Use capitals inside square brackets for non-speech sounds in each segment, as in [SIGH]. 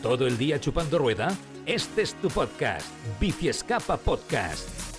¿Todo el día chupando rueda? Este es tu podcast, Bici Escapa Podcast.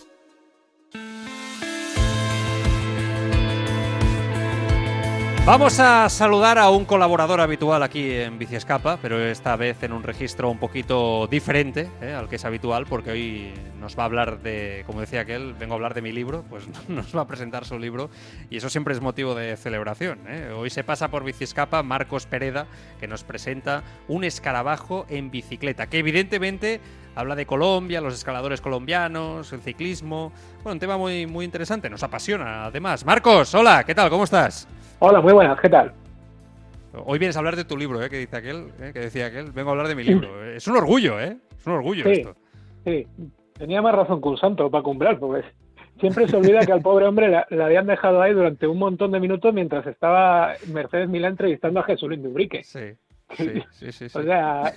Vamos a saludar a un colaborador habitual aquí en Bici Escapa, pero esta vez en un registro un poquito diferente ¿eh? al que es habitual, porque hoy nos va a hablar de, como decía aquel, vengo a hablar de mi libro, pues [LAUGHS] nos va a presentar su libro y eso siempre es motivo de celebración. ¿eh? Hoy se pasa por Bici Escapa Marcos Pereda, que nos presenta un escarabajo en bicicleta, que evidentemente habla de Colombia, los escaladores colombianos, el ciclismo. Bueno, un tema muy, muy interesante, nos apasiona además. Marcos, hola, ¿qué tal? ¿Cómo estás? Hola, muy buenas, ¿qué tal? Hoy vienes a hablar de tu libro, ¿eh? Que dice aquel, ¿eh? que decía aquel. Vengo a hablar de mi libro. Es un orgullo, ¿eh? Es un orgullo esto. Sí, tenía más razón que un santo para cumplir, porque siempre se olvida que al pobre hombre le, habían dejado ahí durante un montón de minutos mientras estaba Mercedes Milán entrevistando a Jesulín Dubrique. Sí. Sí, [LAUGHS] sí, sí, o sea,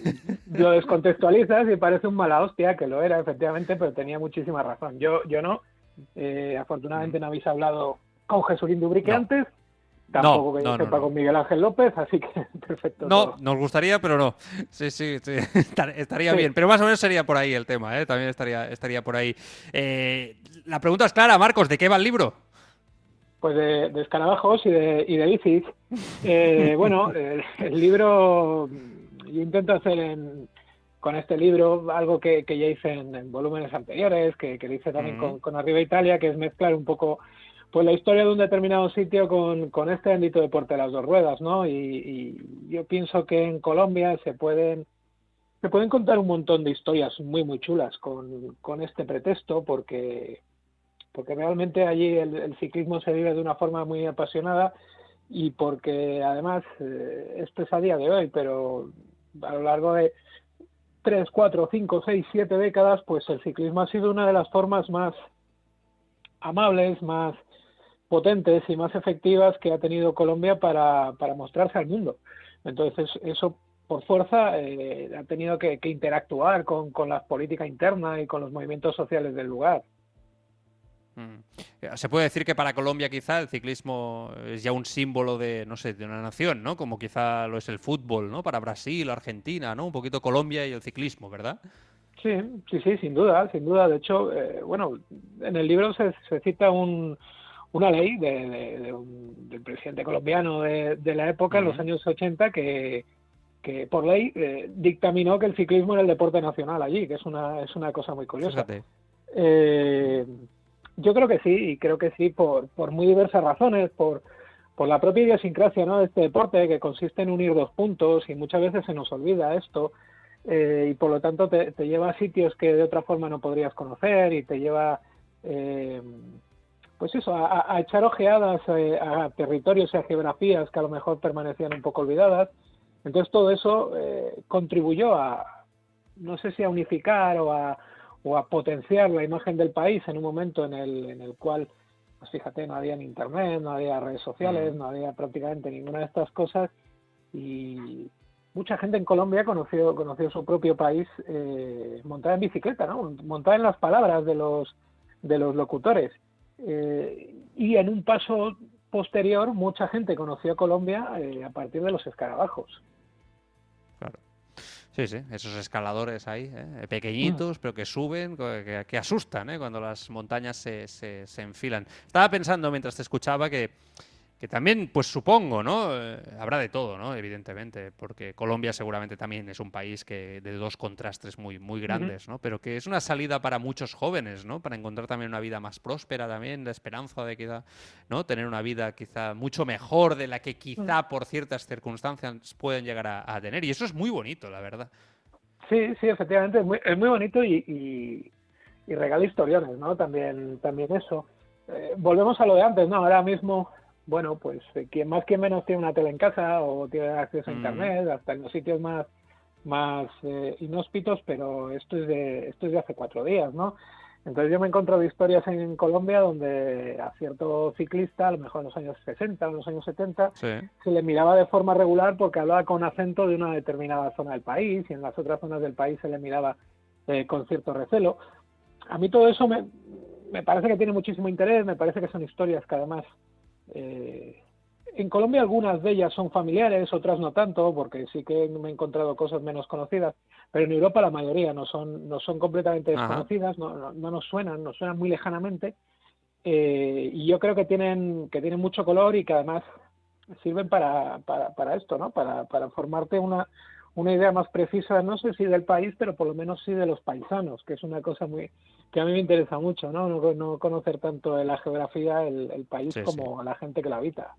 lo descontextualizas y parece un mala hostia, que lo era efectivamente, pero tenía muchísima razón. Yo, yo no. Eh, afortunadamente no habéis hablado con Jesulín Dubrique antes. Tampoco que yo sepa con Miguel Ángel López, así que [LAUGHS] perfecto. No, nos gustaría, pero no. Sí, sí, sí. [LAUGHS] estaría bien. Pero más o menos sería por ahí el tema, ¿eh? También estaría, estaría por ahí. Eh, la pregunta es clara, Marcos, ¿de qué va el libro? Pues de, escarabajos y de, y de bicis. Eh, [LAUGHS] bueno, el, libro, yo intento hacer con este libro algo que, ya hice en, volúmenes anteriores, que, que hice también con, con Arriba Italia, que es mezclar un poco pues la historia de un determinado sitio con, con este bendito deporte de las dos ruedas, ¿no? Y, yo pienso que en Colombia se pueden se pueden contar un montón de historias muy muy chulas con, con este pretexto porque porque realmente allí el, ciclismo se vive de una forma muy apasionada y porque además eh, esto es a día de hoy, pero a lo largo de tres, cuatro, cinco, seis, siete décadas, pues el ciclismo ha sido una de las formas más amables, más potentes y más efectivas que ha tenido Colombia para, para mostrarse al mundo. Entonces, eso por fuerza eh, ha tenido que, interactuar con, con, la política interna y con los movimientos sociales del lugar. Mm. Se puede decir que para Colombia quizá el ciclismo es ya un símbolo de, no sé, de una nación, ¿no? Como quizá lo es el fútbol, ¿no? Para Brasil, Argentina, ¿no? Un poquito Colombia y el ciclismo, ¿verdad? Sí, sí, sí, sin duda, sin duda. De hecho, eh, bueno, en el libro se cita un, una ley de, del presidente colombiano de, la época, en los años 80, que, que por ley eh, dictaminó que el ciclismo era el deporte nacional allí, que es una, es una cosa muy curiosa. Eh, yo creo que sí, y creo que sí por, por muy diversas razones, por, por la propia idiosincrasia ¿no? de este deporte, que consiste en unir dos puntos, y muchas veces se nos olvida esto, eh, y por lo tanto te, te, lleva a sitios que de otra forma no podrías conocer, y te lleva eh, pues eso, a, echar ojeadas eh, a, territorios y a geografías que a lo mejor permanecían un poco olvidadas. Entonces todo eso eh, contribuyó a, no sé si a unificar o a, o a potenciar la imagen del país en un momento en el, en el cual, pues fíjate, no había internet, no había redes sociales, mm. no había prácticamente ninguna de estas cosas y mucha gente en Colombia conoció, conoció su propio país eh, montada en bicicleta, ¿no? montada en las palabras de los, de los locutores. Eh, y en un paso posterior, mucha gente conoció a Colombia eh, a partir de los escarabajos. Claro. Sí, sí, esos escaladores ahí, ¿eh? pequeñitos, pero que suben, que, asustan cuando las montañas se, se, se enfilan. Estaba pensando mientras te escuchaba que que también, pues supongo, ¿no? Eh, habrá de todo, ¿no? Evidentemente, porque Colombia seguramente también es un país que de dos contrastes muy, muy grandes, ¿no? Pero que es una salida para muchos jóvenes, ¿no? Para encontrar también una vida más próspera también, la esperanza de quizá, ¿no? Tener una vida quizá mucho mejor de la que quizá por ciertas circunstancias pueden llegar a, tener. Y eso es muy bonito, la verdad. Sí, sí, efectivamente, es muy, es muy bonito y, y, regala historiones, ¿no? También, también eso. Eh, volvemos a lo de antes, ¿no? Ahora mismo bueno, pues eh, quien más que menos tiene una tele en casa o tiene acceso a mm. internet, hasta en los sitios más más eh, inhóspitos, pero esto es de esto es de hace cuatro días, ¿no? Entonces yo me he encontrado historias en Colombia donde a cierto ciclista, a lo mejor en los años 60, en los años 70, se le miraba de forma regular porque hablaba con acento de una determinada zona del país y en las otras zonas del país se le miraba eh, con cierto recelo. A mí todo eso me, me, parece que tiene muchísimo interés, me parece que son historias que además eh, en Colombia algunas de ellas son familiares, otras no tanto, porque sí que me he encontrado cosas menos conocidas, pero en Europa la mayoría no son, no son completamente desconocidas, no, no, nos suenan, nos suenan muy lejanamente, eh, y yo creo que tienen, que tienen mucho color y que además sirven para, para, para esto, ¿no? Para, para formarte una, una idea más precisa, no sé si del país, pero por lo menos sí de los paisanos, que es una cosa muy que a mí me interesa mucho, ¿no? No, conocer tanto la geografía, el, país, como la gente que la habita.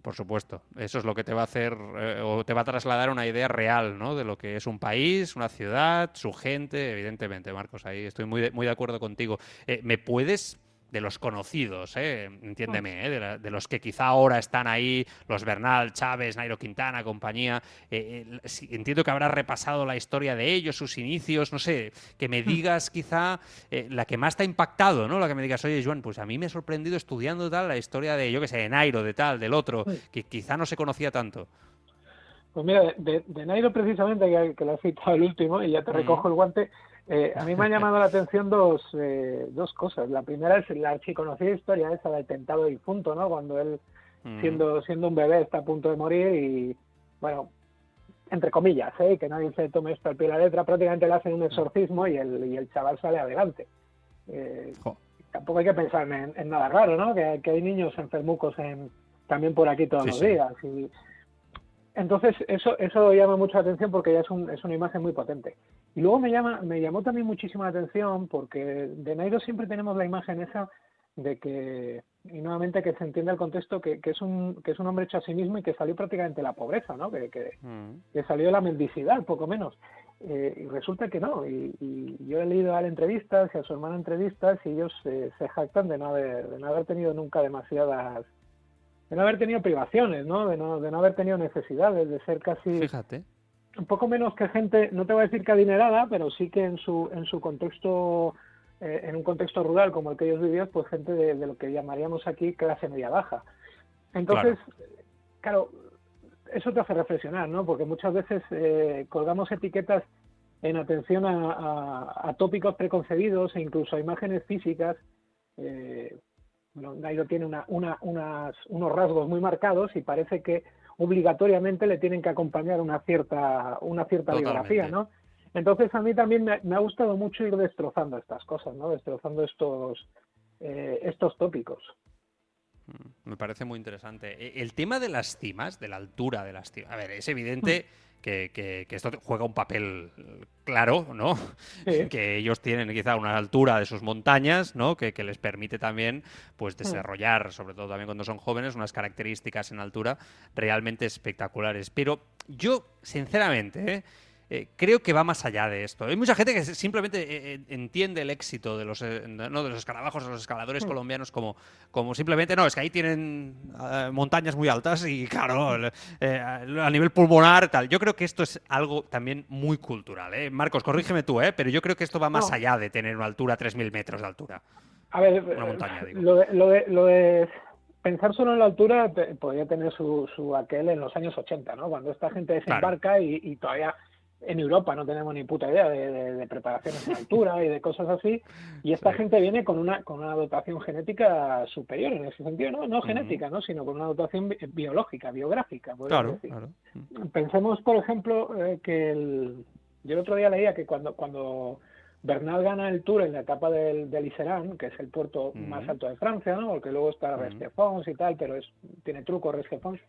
Por supuesto, eso es lo que te va a hacer eh, o te va a trasladar una idea real, ¿no? De lo que es un país, una ciudad, su gente, evidentemente, Marcos. Ahí estoy muy de, muy de acuerdo contigo. Eh, ¿Me puedes de los conocidos, ¿eh? entiéndeme, ¿eh? de, los que quizá ahora están ahí, los Bernal, Chávez, Nairo Quintana, compañía. Eh, entiendo que habrás repasado la historia de ellos, sus inicios, no sé, que me hmm. digas quizá la que más te ha impactado, ¿no? La que me digas, oye, Joan, pues a mí me ha sorprendido estudiando tal la historia de, yo qué sé, de Nairo, de tal, del otro, que quizá no se conocía tanto. Pues mira, de, Nairo precisamente, que, que lo has citado el último, y ya te recojo el guante, eh, a mí me ha llamado la atención dos, eh, dos cosas. La primera es la archiconocida historia esa del tentado difunto, ¿no? Cuando él, mm. siendo, siendo un bebé, está a punto de morir y, bueno, entre comillas, ¿eh? que nadie se tome esto al pie de la letra, prácticamente le hacen un exorcismo y el, y el chaval sale adelante. Eh, tampoco hay que pensar en, nada raro, ¿no? Que, hay niños enfermucos en, también por aquí todos los días. Y, entonces, eso, eso llama mucho la atención porque ya es, un, es una imagen muy potente. Y luego me, llama, me llamó también muchísimo la atención porque de Nairo siempre tenemos la imagen esa de que, y nuevamente que se entienda el contexto, que, que, es un, que es un hombre hecho a sí mismo y que salió prácticamente de la pobreza, ¿no? Que, que, mm. salió de la mendicidad, poco menos. Eh, y resulta que no. Y, yo he leído a él entrevistas y a su hermana entrevistas y ellos eh, se jactan de no, haber, de no haber tenido nunca demasiadas de no haber tenido privaciones, ¿no? De, no, de no haber tenido necesidades, de ser casi... Fíjate. Un poco menos que gente, no te voy a decir que adinerada, pero sí que en su, en su contexto, eh, en un contexto rural como el que ellos vivían, pues gente de, lo que llamaríamos aquí clase media baja. Entonces, claro. eso te hace reflexionar, ¿no? Porque muchas veces eh, colgamos etiquetas en atención a, tópicos preconcebidos e incluso a imágenes físicas eh, bueno, tiene una, una, unas, unos rasgos muy marcados y parece que obligatoriamente le tienen que acompañar una cierta, una cierta biografía, ¿no? Entonces a mí también me, ha gustado mucho ir destrozando estas cosas, ¿no? Destrozando estos, eh, estos tópicos. Mm, me parece muy interesante. E, el tema de las cimas, de la altura de las cimas. A ver, es evidente mm que, esto juega un papel claro, ¿no? [LAUGHS] que ellos tienen quizá una altura de sus montañas, ¿no? Que, les permite también pues desarrollar, sobre todo también cuando son jóvenes, unas características en altura realmente espectaculares. Pero yo, sinceramente, ¿eh? Eh, creo que va más allá de esto. Hay mucha gente que simplemente eh, eh, entiende el éxito de los, no, de los escarabajos, de los escaladores mm. colombianos como, como simplemente, no, es que ahí tienen montañas muy altas y claro, a nivel pulmonar, tal. Yo creo que esto es algo también muy cultural. Marcos, corrígeme tú, pero yo creo que esto va más allá de tener una altura, 3.000 metros de altura. A ver, una montaña, digo. Lo, de, lo, de, pensar solo en la altura podría tener su, su aquel en los años 80, ¿no? Cuando esta gente desembarca y, todavía en Europa no tenemos ni puta idea de, preparaciones en altura y de cosas así, y esta gente viene con una, con una dotación genética superior en ese sentido, no, no genética, ¿no? sino con una dotación biológica, biográfica. Claro, Pensemos, por ejemplo, eh, que el, yo el otro día leía que cuando, cuando Bernal gana el Tour en la etapa del, del Iserán, que es el puerto más alto de Francia, ¿no? porque luego está Restefons y tal, pero es tiene truco Restefons,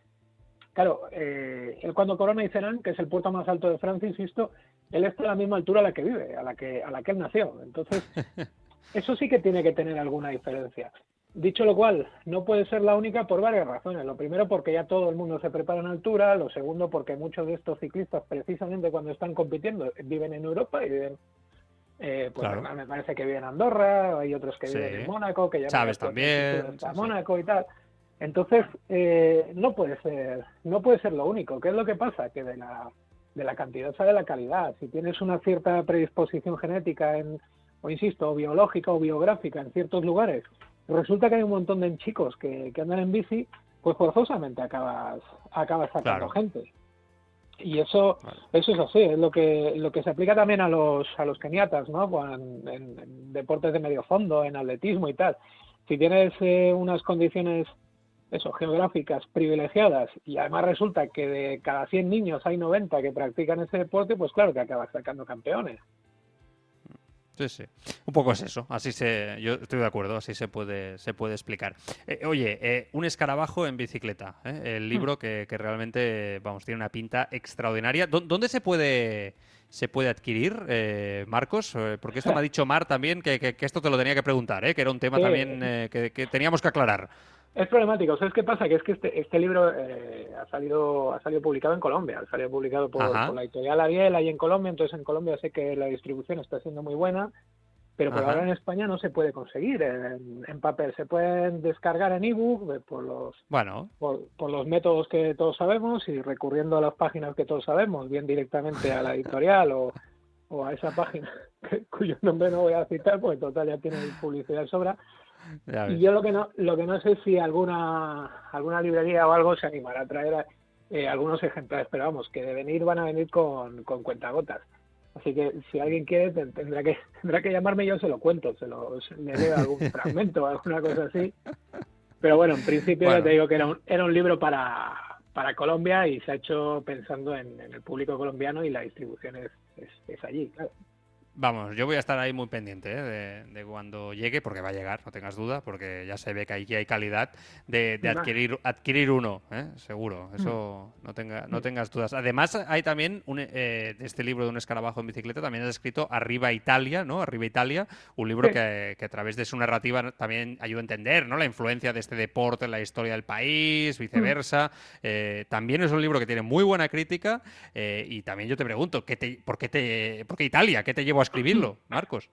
Claro, eh, él cuando corona Iserán, que es el puerto más alto de Francia, insisto, él está a la misma altura a la que vive, a la que, a la que él nació. Entonces, [LAUGHS] eso sí que tiene que tener alguna diferencia. Dicho lo cual, no puede ser la única por varias razones. Lo primero, porque ya todo el mundo se prepara en altura. Lo segundo, porque muchos de estos ciclistas, precisamente cuando están compitiendo, viven en Europa y viven eh, pues me parece que viven en Andorra, hay otros que viven en Mónaco, que ya sabes también, Mónaco y tal. Entonces, eh, no puede ser, no puede ser lo único. ¿Qué es lo que pasa? Que de la, de la cantidad sale la calidad. Si tienes una cierta predisposición genética, en, o insisto, o biológica o biográfica en ciertos lugares, resulta que hay un montón de chicos que, que andan en bici, pues forzosamente acabas, acabas sacando gente. Y eso, eso es así, es lo que, lo que se aplica también a los, a los keniatas, ¿no? En, en, deportes de medio fondo, en atletismo y tal. Si tienes eh, unas condiciones eso, geográficas privilegiadas y además resulta que de cada 100 niños hay 90 que practican ese deporte, pues claro que acabas sacando campeones. Sí, sí. Un poco es eso. Así se, yo estoy de acuerdo. Así se puede, se puede explicar. Eh, oye, eh, un escarabajo en bicicleta. ¿eh? El libro que, que, realmente, vamos, tiene una pinta extraordinaria. ¿Dónde se puede, se puede adquirir, Marcos? Porque esto me ha dicho Mar también que, que, esto te lo tenía que preguntar, que era un tema también que, que teníamos que aclarar. Es problemático. ¿Sabes qué pasa? Que es que este, este libro eh, ha salido ha salido publicado en Colombia, ha salido publicado por, la editorial Ariel ahí en Colombia, entonces en Colombia sé que la distribución está siendo muy buena, pero por ahora en España no se puede conseguir en, papel. Se pueden descargar en ebook eh, por los bueno. por, por, los métodos que todos sabemos y recurriendo a las páginas que todos sabemos, bien directamente a la editorial o, o a esa página [LAUGHS] cuyo nombre no voy a citar, porque total ya tiene publicidad sobra [LAUGHS] y yo lo que no lo que no sé si alguna alguna librería o algo se animará a traer eh, algunos ejemplares, pero vamos, que de venir van a venir con, con cuentagotas. Así que si alguien quiere tendrá que [LAUGHS] tendrá que llamarme y yo se lo cuento, se lo le leo algún [LAUGHS] fragmento o alguna cosa así. Pero bueno, en principio ya te digo que era un, era un libro para, para Colombia y se ha hecho pensando en, el público colombiano y la distribución es, es, es allí, claro. Vamos, yo voy a estar ahí muy pendiente ¿eh? de, cuando llegue, porque va a llegar, no tengas duda, porque ya se ve que aquí hay calidad de, adquirir, adquirir uno, ¿eh? seguro, eso no, tenga, no tengas dudas. Además, hay también un, eh, este libro de un escarabajo en bicicleta, también has escrito Arriba Italia, ¿no? Arriba Italia, un libro que, a través de su narrativa también ayuda a entender ¿no? la influencia de este deporte en la historia del país, viceversa. Mm. también es un libro que tiene muy buena crítica y también yo te pregunto, ¿qué te, ¿por, qué te, ¿por qué Italia? ¿Qué te llevó escribirlo, Marcos.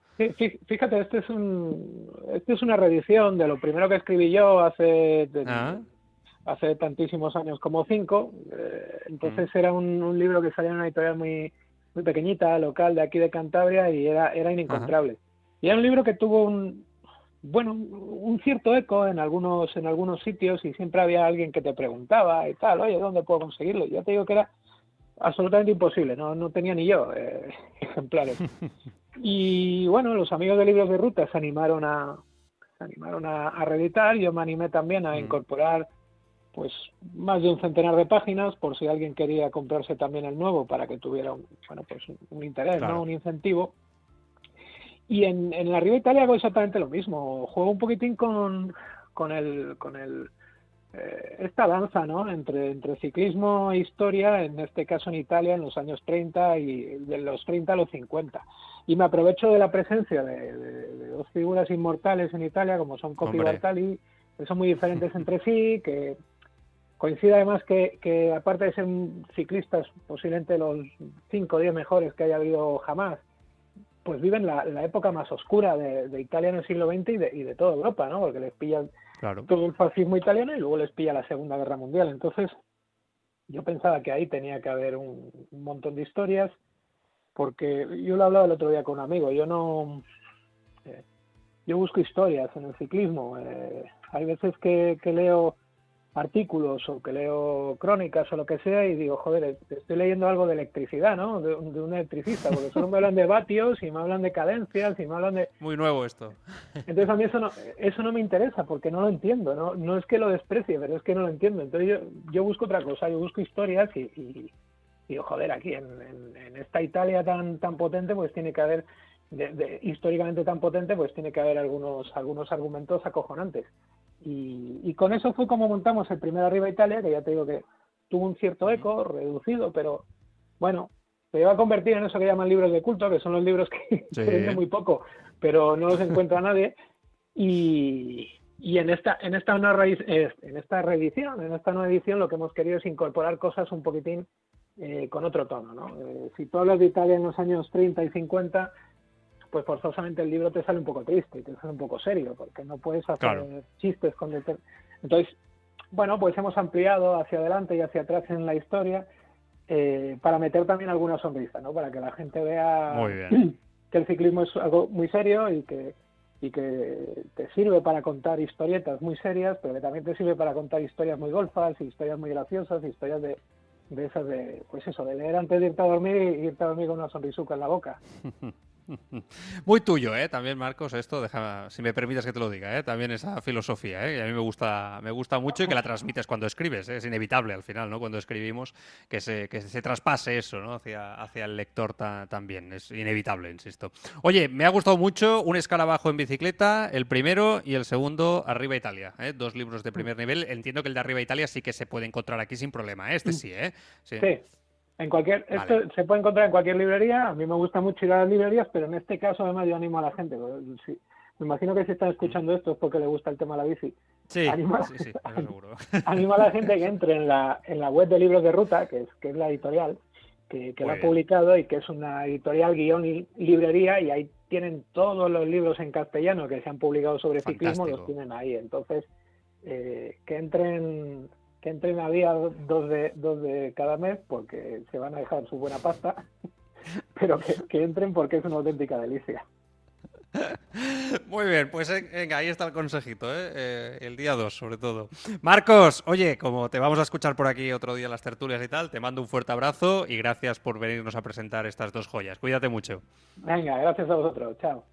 fíjate, este es un, este es una reedición de lo primero que escribí yo hace, ah. hace tantísimos años como cinco. Eh, entonces mm. era un, libro que salía en una editorial muy, muy pequeñita, local, de aquí de Cantabria, y era, era inencontrable. Y era un libro que tuvo un, bueno, un cierto eco en algunos, en algunos sitios y siempre había alguien que te preguntaba y tal, oye, ¿dónde puedo conseguirlo? Yo te digo que era absolutamente imposible, no, no tenía ni yo eh, [LAUGHS] ejemplares. Y bueno, los amigos de libros de ruta se animaron a, se animaron a, reeditar, yo me animé también a mm. incorporar pues más de un centenar de páginas por si alguien quería comprarse también el nuevo para que tuviera un, bueno pues un interés, ¿no? un incentivo. Y en, en la Río Italia hago exactamente lo mismo, juego un poquitín con, con el con el esta danza ¿no? entre, entre ciclismo e historia, en este caso en Italia, en los años 30 y de los 30 a los 50. Y me aprovecho de la presencia de, dos figuras inmortales en Italia, como son Coppi y Bartali, que son muy diferentes [LAUGHS] entre sí, que coincide además que, que aparte de ser ciclistas, posiblemente los 5 o 10 mejores que haya habido jamás, pues viven la, época más oscura de, Italia en el siglo XX y de, y de toda Europa, ¿no? Porque les pillan todo el fascismo italiano y luego les pilla la Segunda Guerra Mundial. Entonces, yo pensaba que ahí tenía que haber un, montón de historias, porque yo lo hablaba el otro día con un amigo, yo no... Eh, yo busco historias en el ciclismo. Eh, hay veces que, que leo artículos o que leo crónicas o lo que sea y digo, joder, estoy leyendo algo de electricidad, ¿no? De, un electricista, porque solo me hablan de vatios y me hablan de cadencias y me hablan de... Muy nuevo esto. Entonces a mí eso no, eso no me interesa porque no lo entiendo, ¿no? No es que lo desprecie, pero es que no lo entiendo. Entonces yo, yo busco otra cosa, yo busco historias y, y, digo, joder, aquí en, en, esta Italia tan, tan potente pues tiene que haber... De, históricamente tan potente, pues tiene que haber algunos, algunos argumentos acojonantes. Y, con eso fue como montamos el primer Arriba Italia, que ya te digo que tuvo un cierto eco, reducido, pero bueno, se iba a convertir en eso que llaman libros de culto, que son los libros que [LAUGHS] se venden muy poco, pero no los encuentra [LAUGHS] nadie. Y, y en esta en esta nueva eh, en esta reedición, en esta nueva edición, lo que hemos querido es incorporar cosas un poquitín eh, con otro tono. ¿no? Eh, si tú hablas de Italia en los años 30 y 50, pues forzosamente el libro te sale un poco triste y te sale un poco serio, porque no puedes hacer chistes con... Entonces, bueno, pues hemos ampliado hacia adelante y hacia atrás en la historia eh, para meter también alguna sonrisa, ¿no? Para que la gente vea Muy bien. [CLEARS THROAT] que el ciclismo es algo muy serio y que y que te sirve para contar historietas muy serias, pero que también te sirve para contar historias muy golfas, historias muy graciosas, historias de, de esas de, pues eso, de leer antes de irte a dormir y irte a dormir con una sonrisuca en la boca. [LAUGHS] [LAUGHS] Muy tuyo, ¿eh? También, Marcos, esto, deja, si me permites que te lo diga, ¿eh? También esa filosofía, ¿eh? Y a mí me gusta, me gusta mucho y que la transmites cuando escribes, ¿eh? Es inevitable al final, ¿no? Cuando escribimos, que se, que se traspase eso, ¿no? Hacia, hacia el lector también, es inevitable, insisto. Oye, me ha gustado mucho Un escarabajo en bicicleta, el primero y el segundo, Arriba Italia, ¿eh? Dos libros de primer nivel. Entiendo que el de Arriba Italia sí que se puede encontrar aquí sin problema, ¿eh? Este sí, ¿eh? sí. sí. En cualquier, esto se puede encontrar en cualquier librería. A mí me gusta mucho ir a las librerías, pero en este caso además yo animo a la gente. me imagino que si están escuchando esto es porque le gusta el tema de la bici. Sí, animo, sí, sí, [LAUGHS] seguro. animo a la gente que entre en la, en la web de libros de ruta, que es, que es la editorial, que, que lo ha publicado y que es una editorial guion y librería y ahí tienen todos los libros en castellano que se han publicado sobre ciclismo, los tienen ahí. Entonces, eh, que entren que entren a día dos de, dos de cada mes porque se van a dejar su buena pasta, [LAUGHS] pero que, entren porque es una auténtica delicia. Muy bien, pues eh, venga, ahí está el consejito, ¿eh? Eh, el día 2 sobre todo. Marcos, oye, como te vamos a escuchar por aquí otro día en las tertulias y tal, te mando un fuerte abrazo y gracias por venirnos a presentar estas dos joyas. Cuídate mucho. Venga, gracias a vosotros, chao.